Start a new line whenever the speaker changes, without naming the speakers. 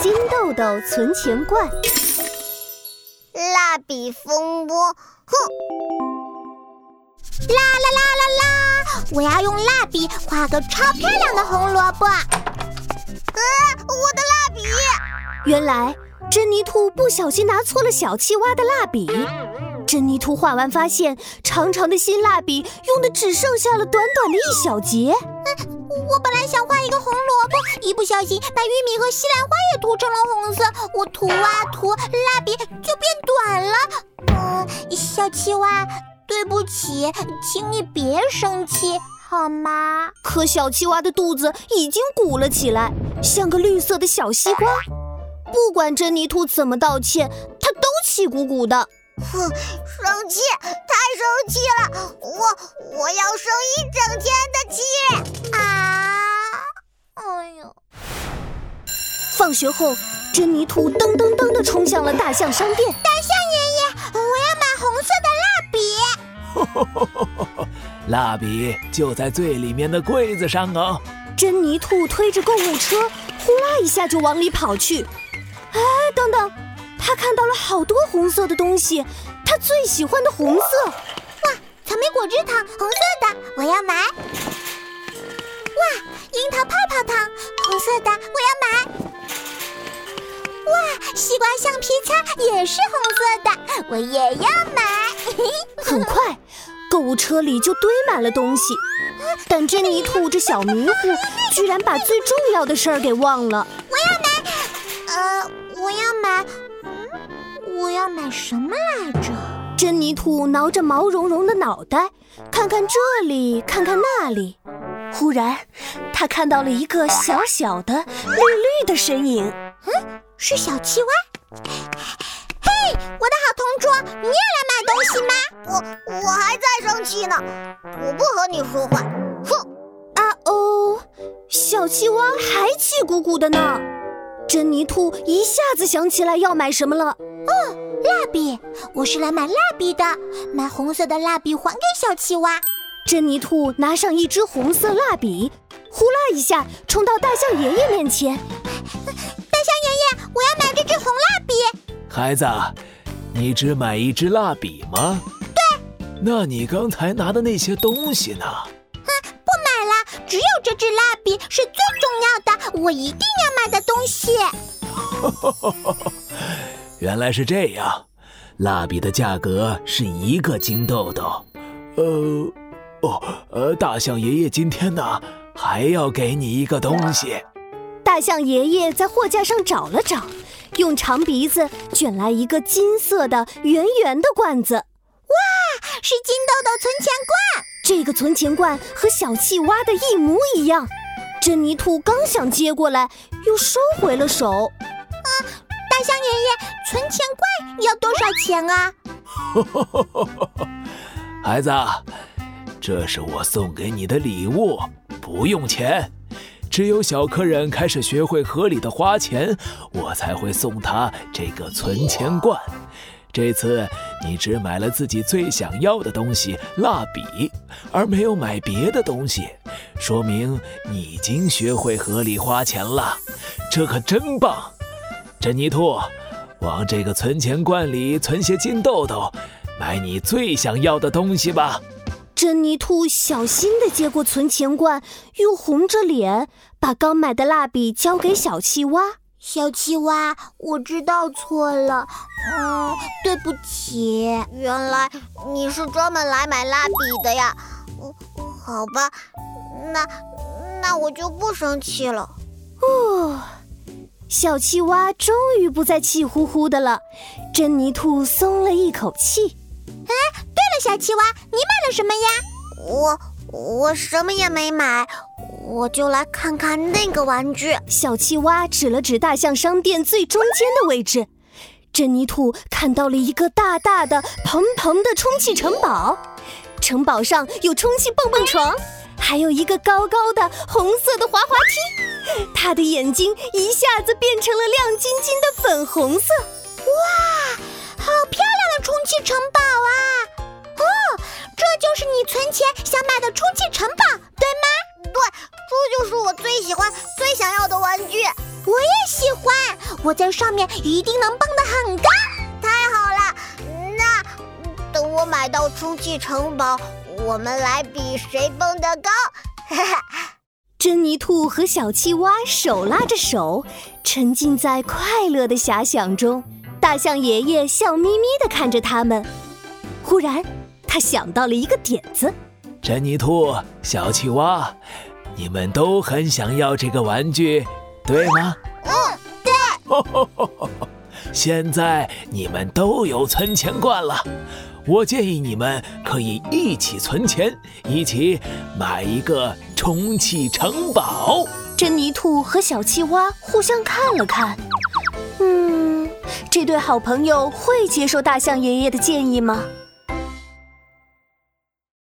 金豆豆存钱罐，
蜡笔风波，哼！啦啦啦啦啦！我要用蜡笔画个超漂亮的红萝卜。啊，我的蜡笔！
原来珍妮兔不小心拿错了小青蛙的蜡笔。珍妮兔画完发现，长长的新蜡笔用的只剩下了短短的一小截。
我本来想画一个红萝卜，一不小心把玉米和西兰花也涂成了红色。我涂啊涂，蜡笔就变短了。嗯，小青蛙，对不起，请你别生气好吗？
可小青蛙的肚子已经鼓了起来，像个绿色的小西瓜。不管珍妮兔怎么道歉，它都气鼓鼓的。
哼，生气，太生气了！我我要生一整天的气啊！哎呦！
放学后，珍妮兔噔噔噔地冲向了大象商店。
大象爷爷，我要买红色的蜡
笔。蜡笔就在最里面的柜子上哦。
珍妮兔推着购物车，呼啦一下就往里跑去。哎，等等！他看到了好多红色的东西，他最喜欢的红色。
哇，草莓果汁糖，红色的，我要买。哇，樱桃泡泡糖，红色的，我要买。哇，西瓜橡皮擦也是红色的，我也要买。
很快，购物车里就堆满了东西，但珍妮兔这小迷糊，居然把最重要的事儿给忘了。
我要买，呃。我要买什么来着？
珍妮兔挠着毛茸茸的脑袋，看看这里，看看那里。忽然，他看到了一个小小的、绿绿的身影。
嗯，是小青蛙。嘿，我的好同桌，你也来买东西吗？我我还在生气呢，我不和你说话。哼！
啊哦，小青蛙还气鼓鼓的呢。珍妮兔一下子想起来要买什么了。
哦，蜡笔！我是来买蜡笔的，买红色的蜡笔还给小青蛙。
珍妮兔拿上一支红色蜡笔，呼啦一下冲到大象爷爷面前。
大象爷爷，我要买这支红蜡笔。
孩子，你只买一支蜡笔吗？
对。
那你刚才拿的那些东西呢？
哼，不买了，只有这支蜡笔是最重要的，我一定要买的东西。
原来是这样，蜡笔的价格是一个金豆豆。呃，哦，呃，大象爷爷今天呢还要给你一个东西。
大象爷爷在货架上找了找，用长鼻子卷来一个金色的圆圆的罐子。哇，
是金豆豆存钱罐！
这个存钱罐和小气蛙的一模一样。珍妮兔刚想接过来，又收回了手。啊，
大象爷爷。存钱罐要多少钱啊？
孩子，这是我送给你的礼物，不用钱。只有小客人开始学会合理的花钱，我才会送他这个存钱罐。这次你只买了自己最想要的东西——蜡笔，而没有买别的东西，说明你已经学会合理花钱了。这可真棒，珍妮兔。往这个存钱罐里存些金豆豆，买你最想要的东西吧。
珍妮兔小心地接过存钱罐，又红着脸把刚买的蜡笔交给小青蛙。
小青蛙，我知道错了，嗯，对不起。原来你是专门来买蜡笔的呀？好吧，那那我就不生气了。哦。
小青蛙终于不再气呼呼的了，珍妮兔松了一口气。
哎，对了，小青蛙，你买了什么呀？我我什么也没买，我就来看看那个玩具。
小青蛙指了指大象商店最中间的位置，珍妮兔看到了一个大大的、蓬蓬的充气城堡，城堡上有充气蹦蹦床。还有一个高高的红色的滑滑梯，它的眼睛一下子变成了亮晶晶的粉红色。
哇，好漂亮的充气城堡啊！哦，这就是你存钱想买的充气城堡，对吗？
对，这就是我最喜欢、最想要的玩具。
我也喜欢，我在上面一定能蹦得很高。
太好了，那等我买到充气城堡，我们来比谁蹦得高。哈哈。
珍妮兔和小青蛙手拉着手，沉浸在快乐的遐想中。大象爷爷笑眯眯地看着他们。忽然，他想到了一个点子：
珍妮兔、小青蛙，你们都很想要这个玩具，对吗？
嗯，对。
现在你们都有存钱罐了。我建议你们可以一起存钱，一起买一个充气城堡。
珍妮兔和小青蛙互相看了看，嗯，这对好朋友会接受大象爷爷的建议吗？